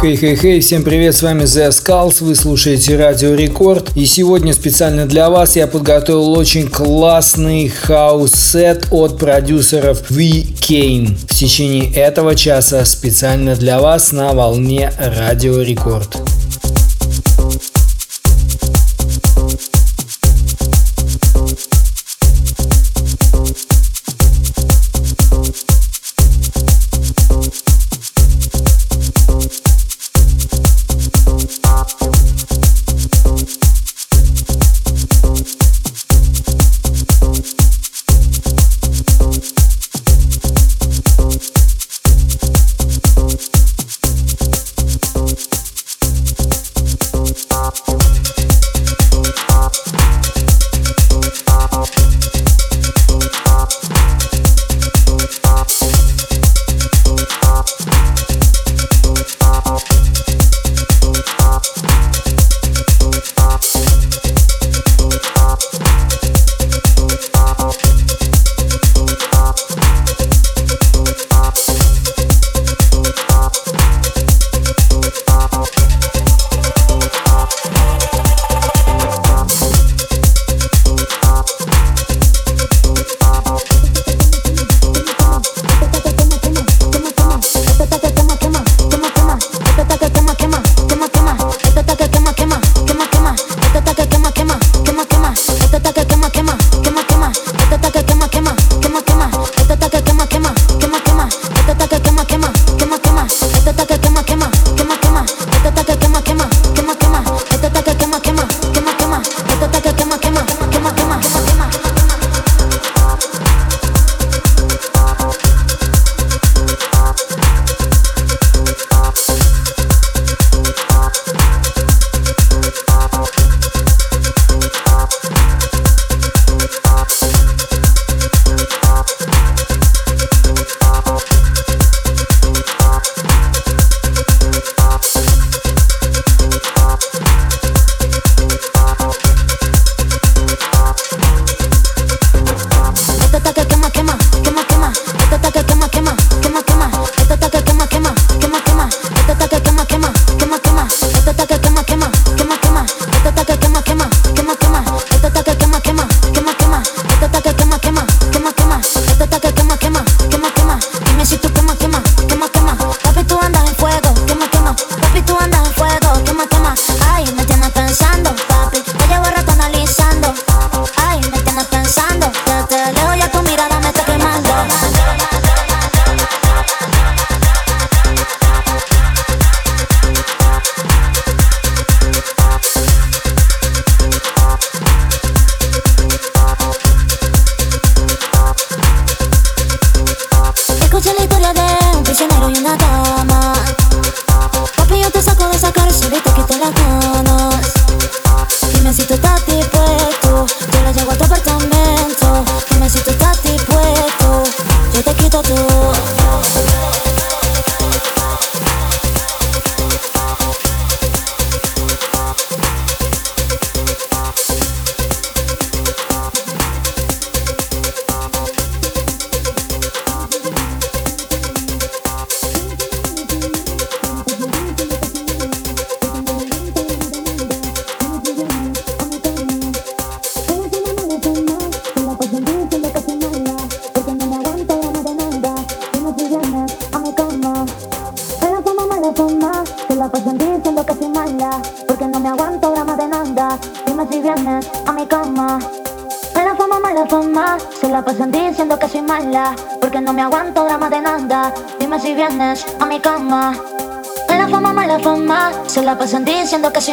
Хей-хей-хей, всем привет, с вами Zeskullz, вы слушаете Радио Рекорд. И сегодня специально для вас я подготовил очень классный хаус-сет от продюсеров We Kane. В течение этого часа специально для вас на волне Радио Рекорд.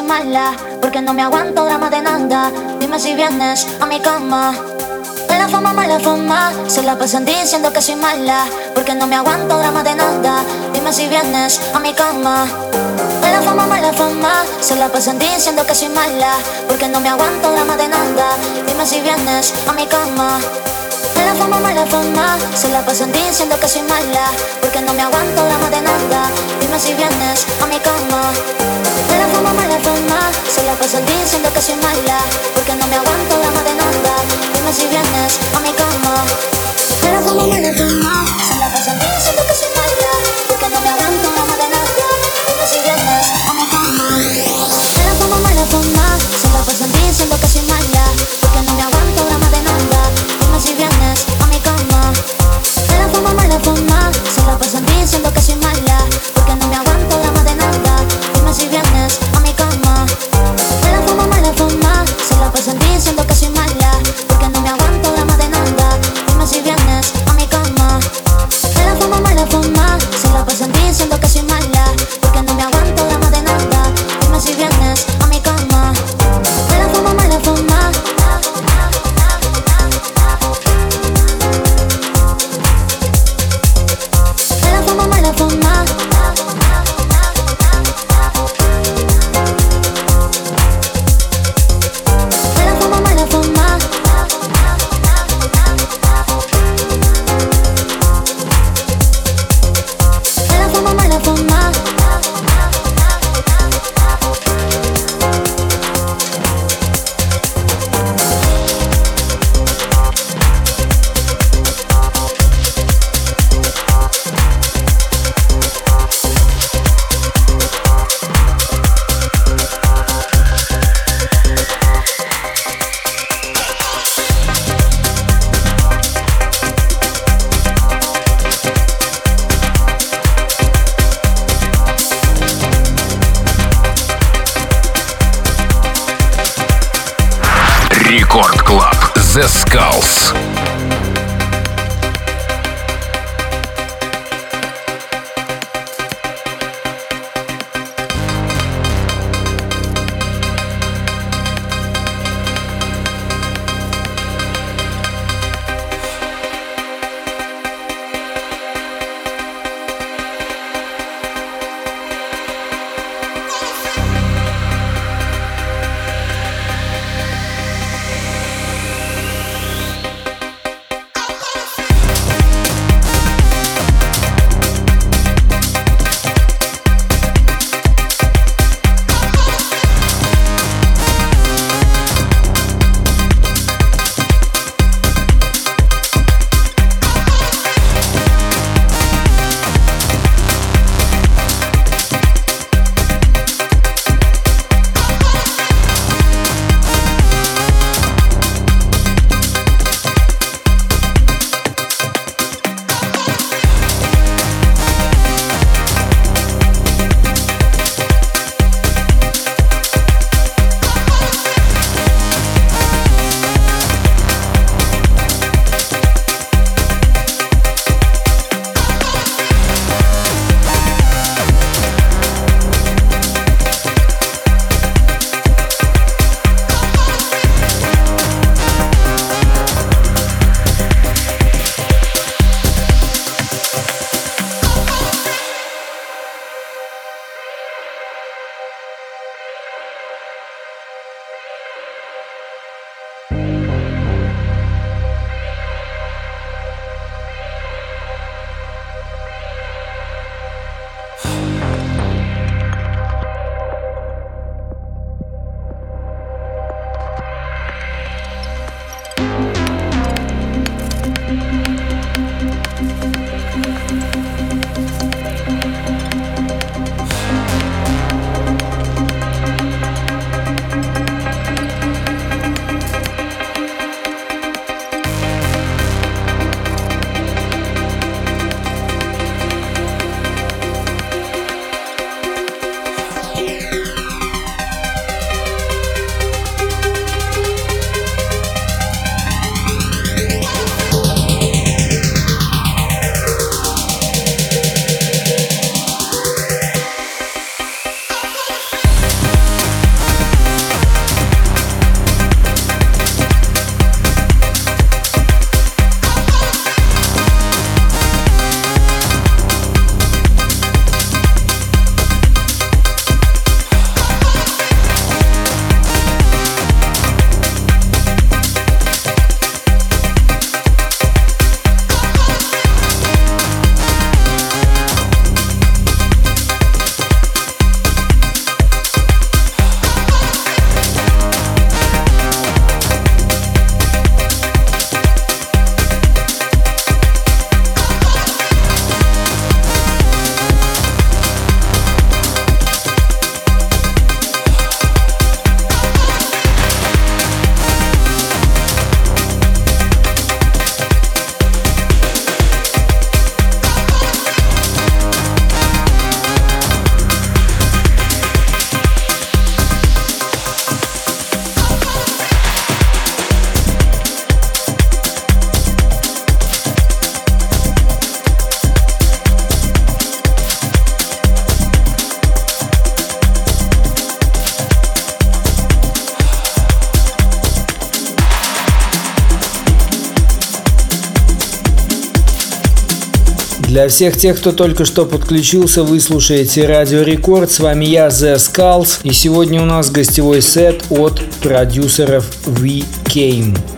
Mala Porque no me aguanto drama de nada Dime si vienes a mi cama La fama, mala fama Se la pasan diciendo que soy mala Porque no me aguanto drama de nada Dime si vienes a mi cama Mala fama, mala fama, se la pasan diciendo que soy mala, porque no me aguanto drama de nada. Dime si vienes a mi cama. Mala fama, mala fama, se la pasan diciendo que soy mala, porque no me aguanto drama de nada. Dime si vienes a mi cama. Fama, mala fama, se la pasan diciendo que soy mala, porque no me aguanto drama de nada. Dime si vienes a mi cama. Mala fama, mala fama, se la pasan diciendo que soy mala, porque no me aguanto drama de nada. Dime si vienes a mi cama. Fama, mala se la pasan diciendo que soy mala, porque no me aguanto drama de nada. Dime si vienes a mi cama. Mala fama, mala fama, se la pasan diciendo que soy mala, porque no me aguanto Для всех тех, кто только что подключился, вы слушаете Радио Рекорд. С вами я, The Skulls. И сегодня у нас гостевой сет от продюсеров We Came.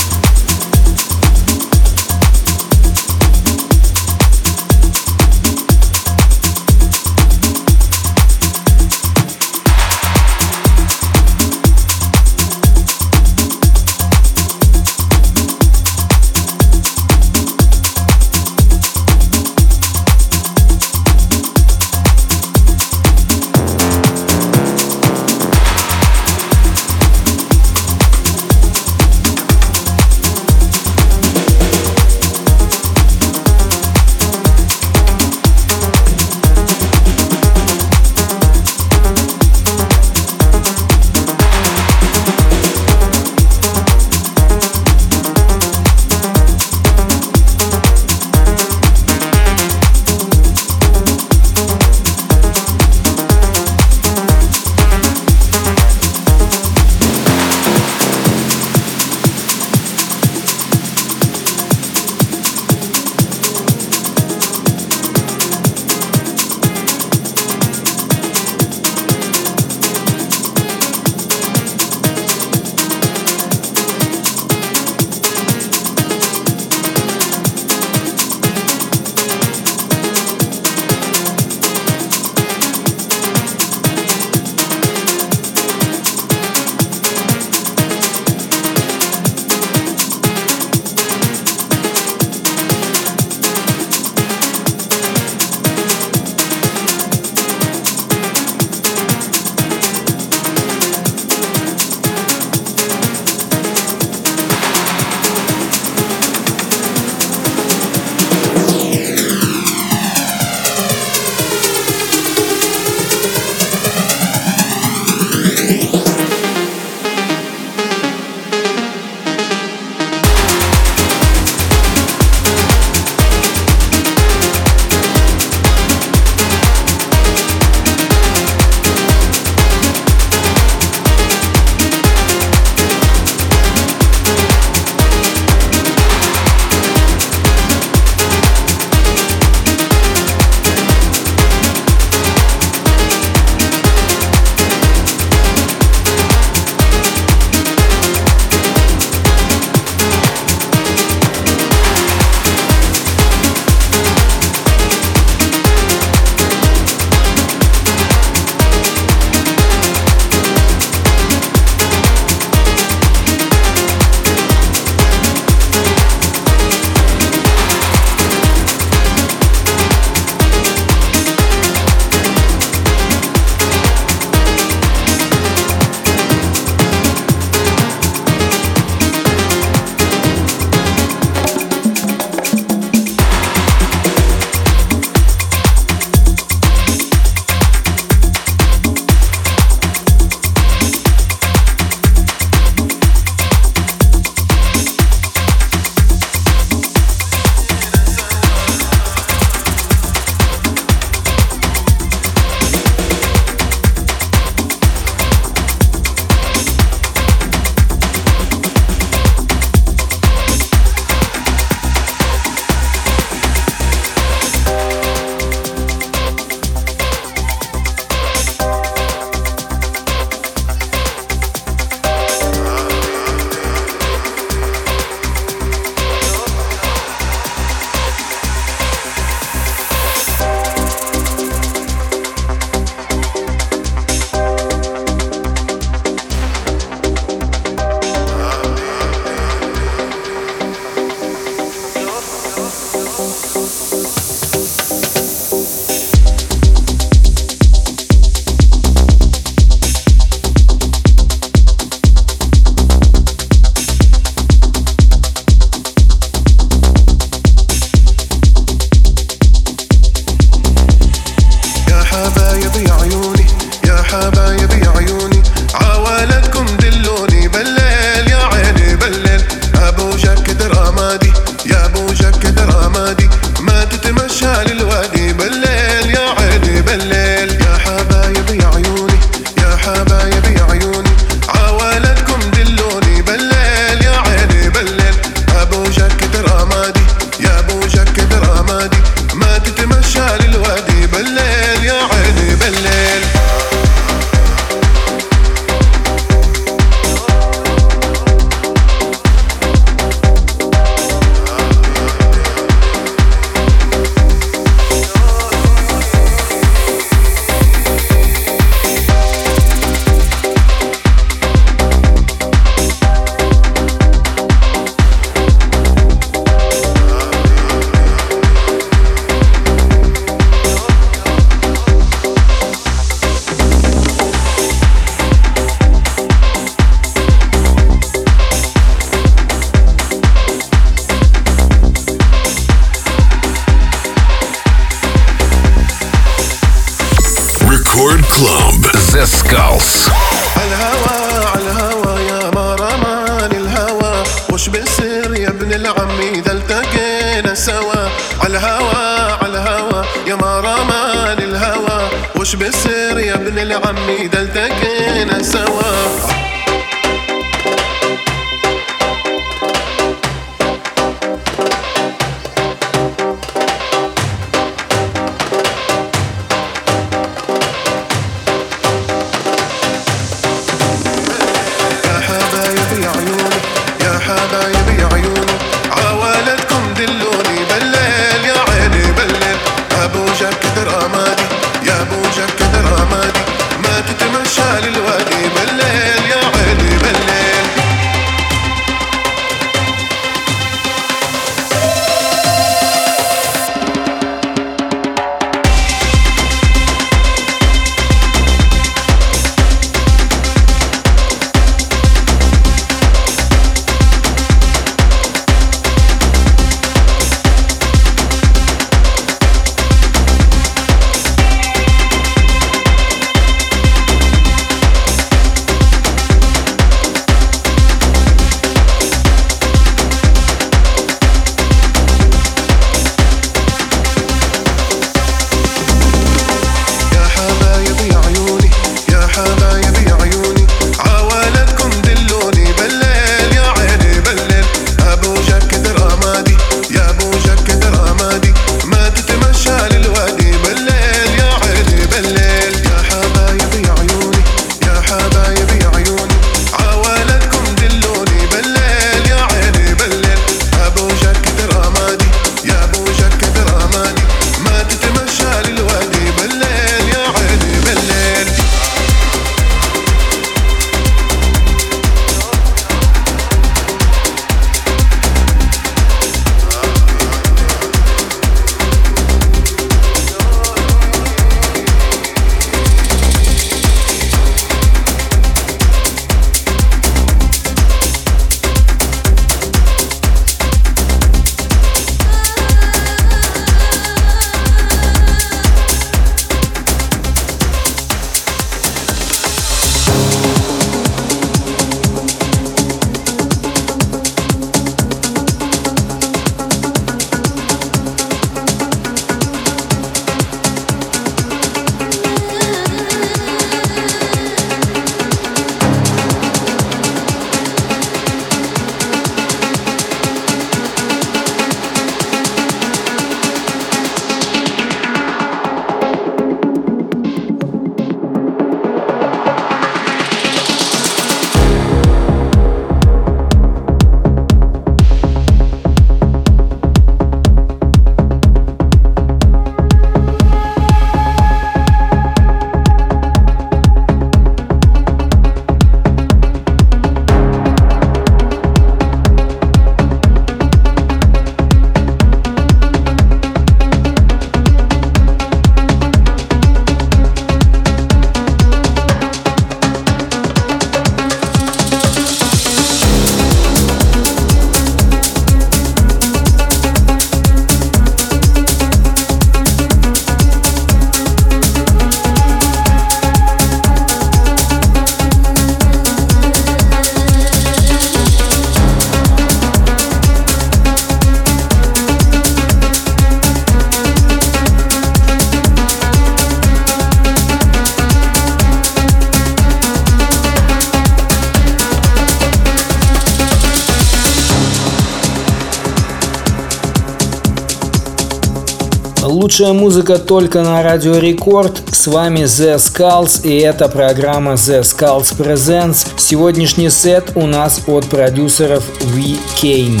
Музыка только на Радио Рекорд. С вами The Skulls и это программа The Skulls Presents. Сегодняшний сет у нас от продюсеров We Kane.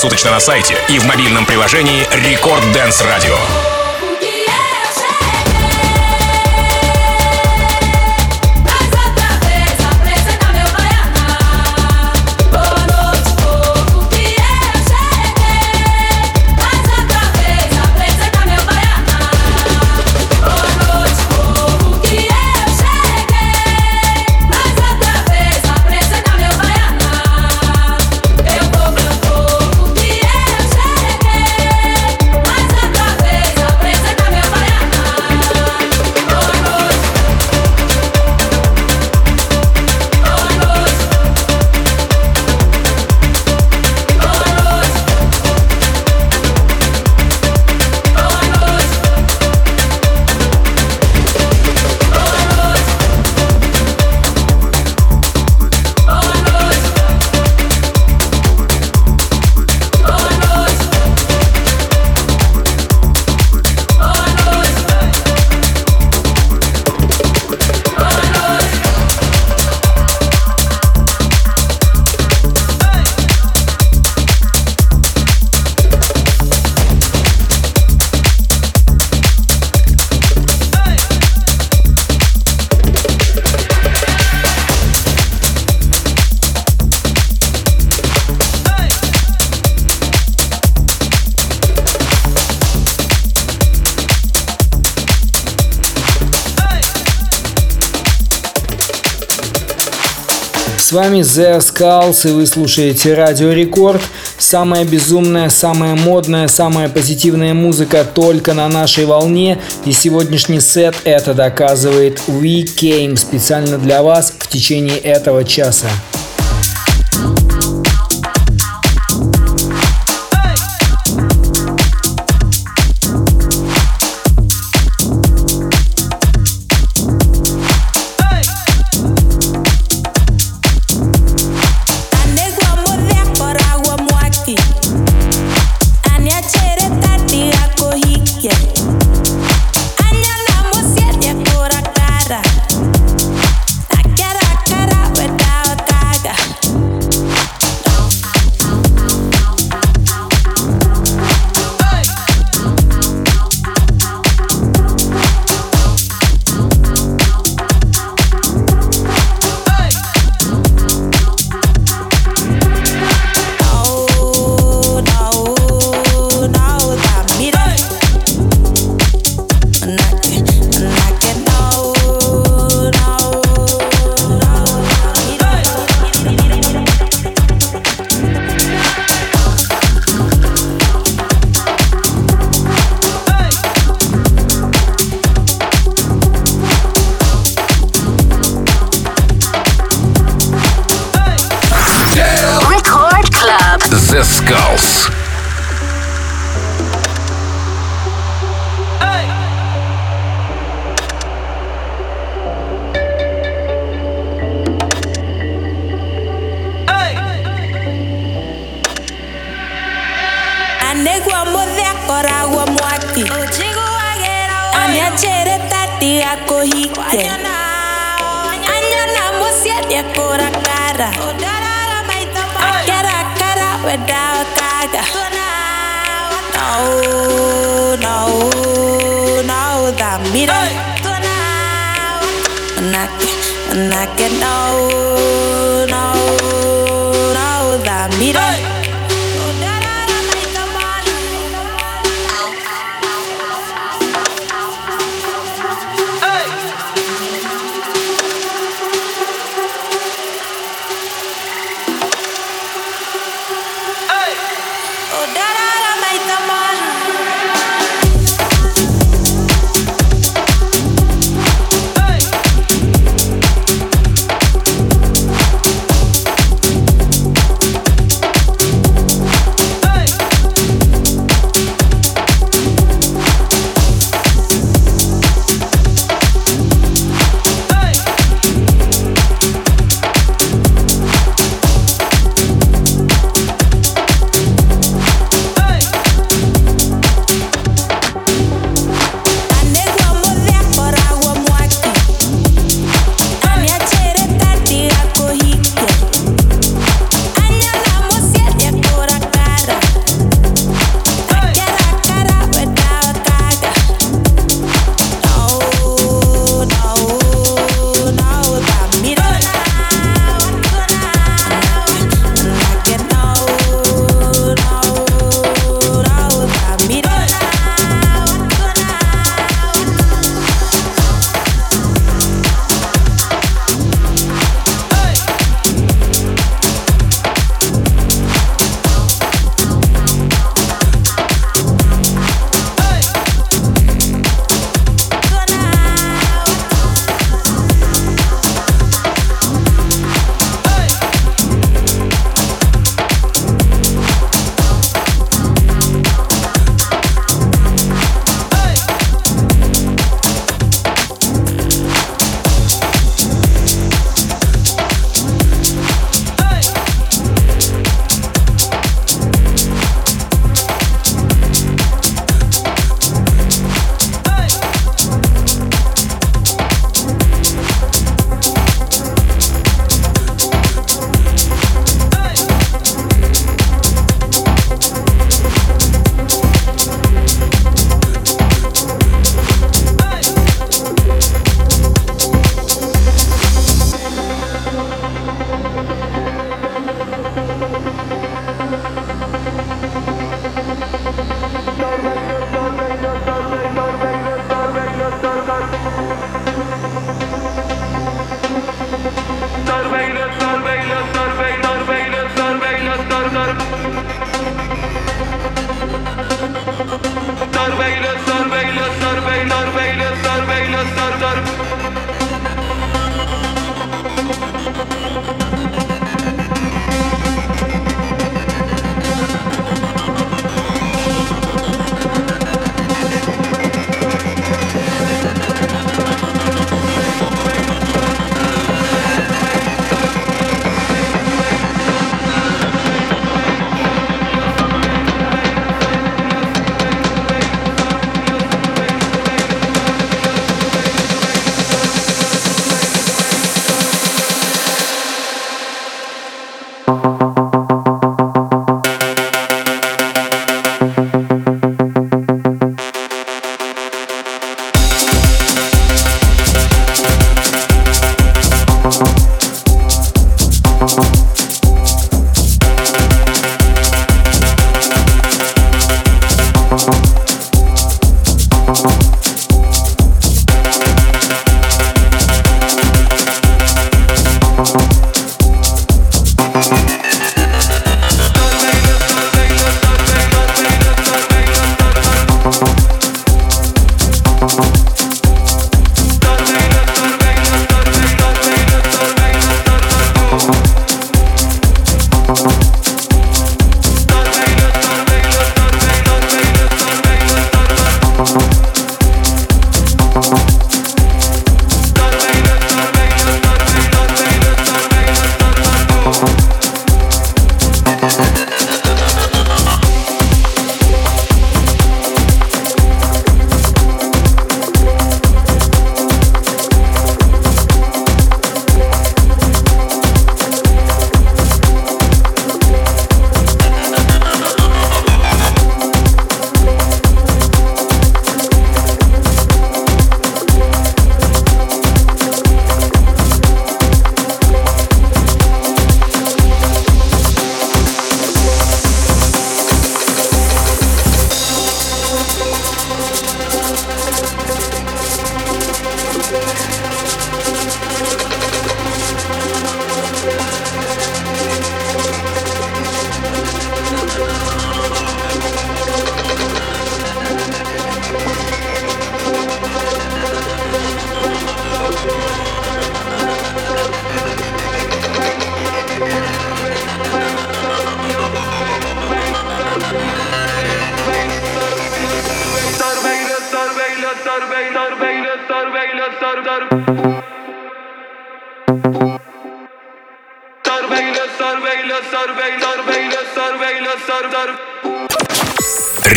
Круглосуточно на сайте и в мобильном приложении Record Dance Radio. С вами The Skulls и вы слушаете Радио Рекорд. Самая безумная, самая модная, самая позитивная музыка только на нашей волне. И сегодняшний сет это доказывает. We Came специально для вас в течение этого часа. when I when I get old, old, old, I meet hey!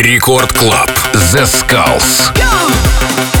Рекорд Клаб The Skulls. Go!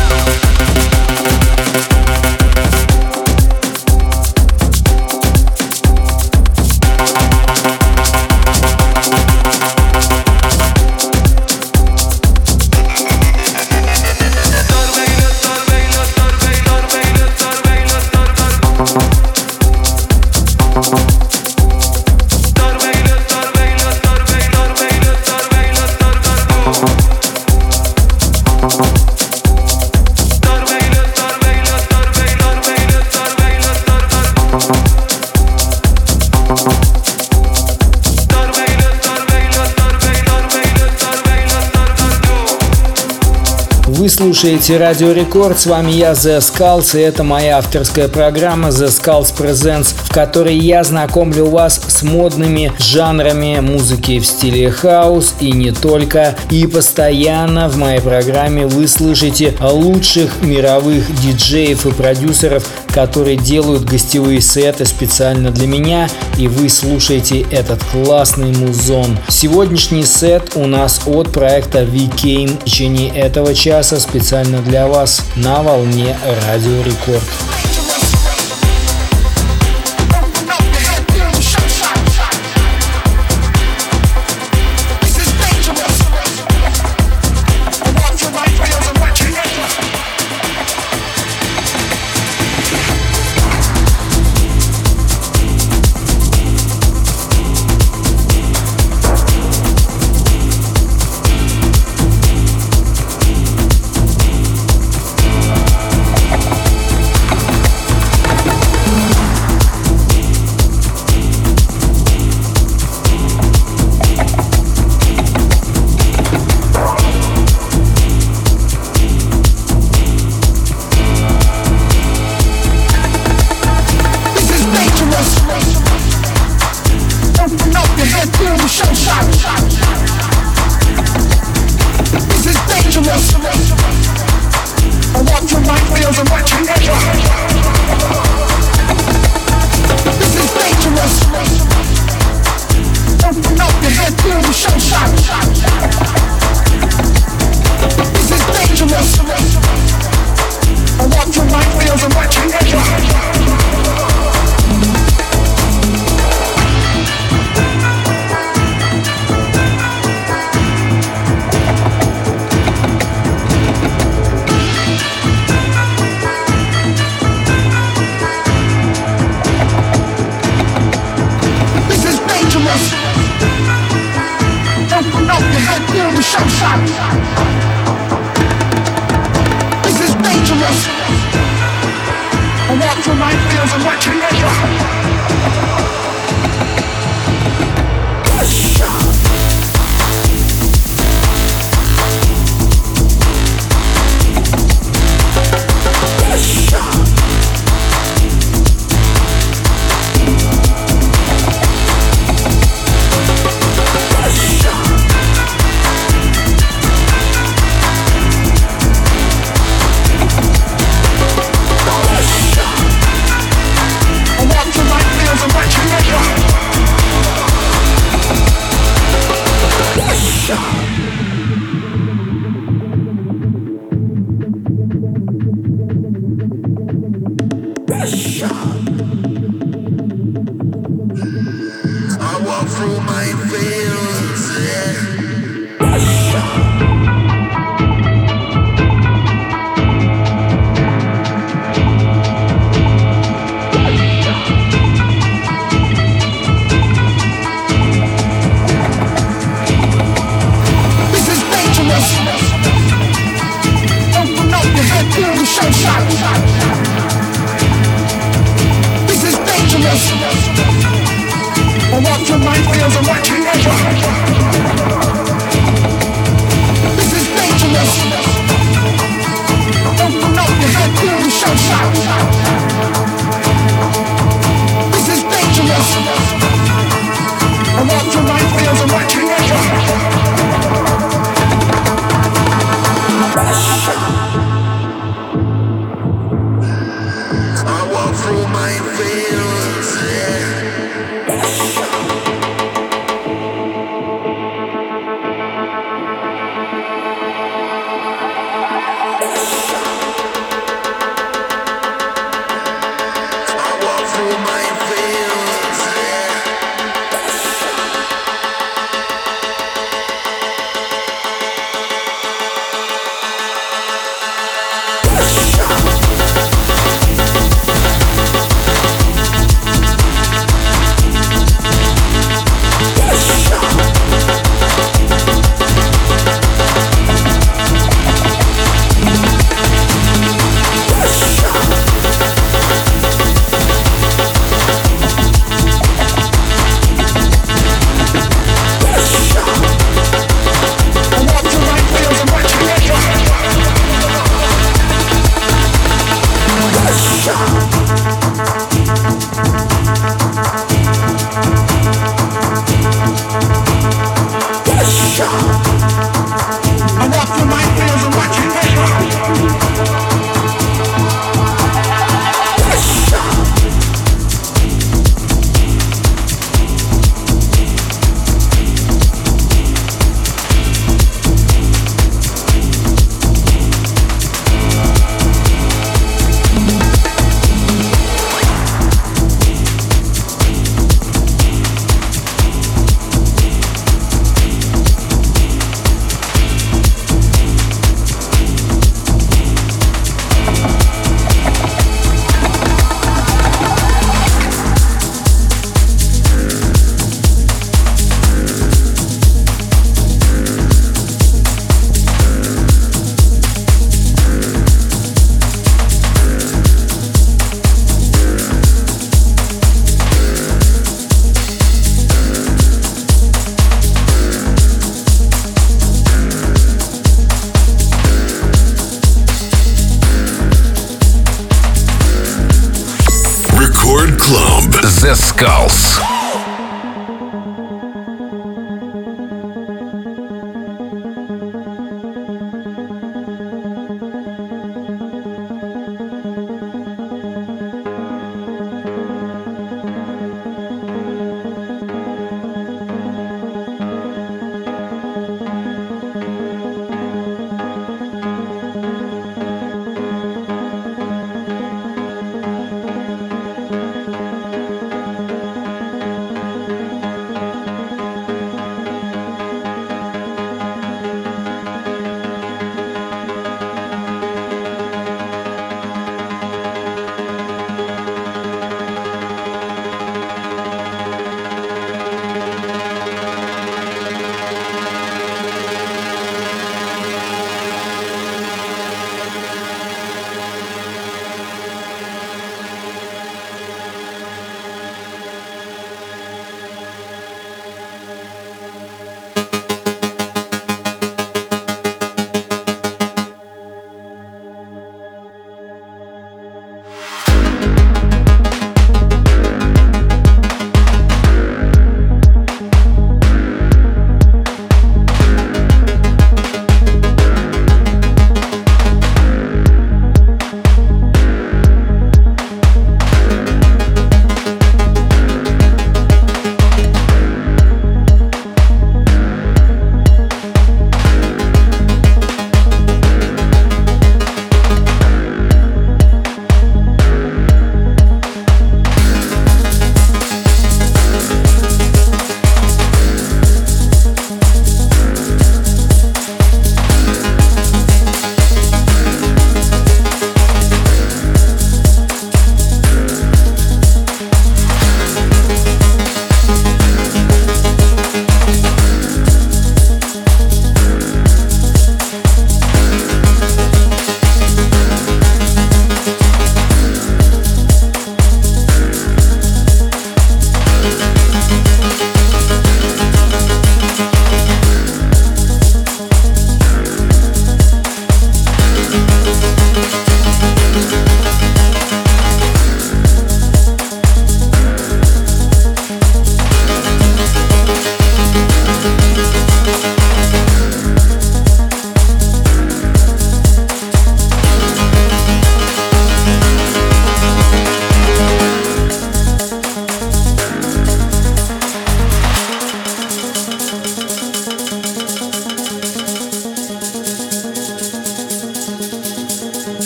Слушаете Радио Рекорд, с вами я, Zeskullz, и это моя авторская программа Zeskullz Presents, в которой я знакомлю вас с модными жанрами музыки в стиле хаус и не только. И постоянно в моей программе вы слышите лучших мировых диджеев и продюсеров, которые делают гостевые сеты специально для меня, и вы слушаете этот классный музон. Сегодняшний сет у нас от проекта We Came. В течение этого часа специально для вас на волне Радио Рекорд.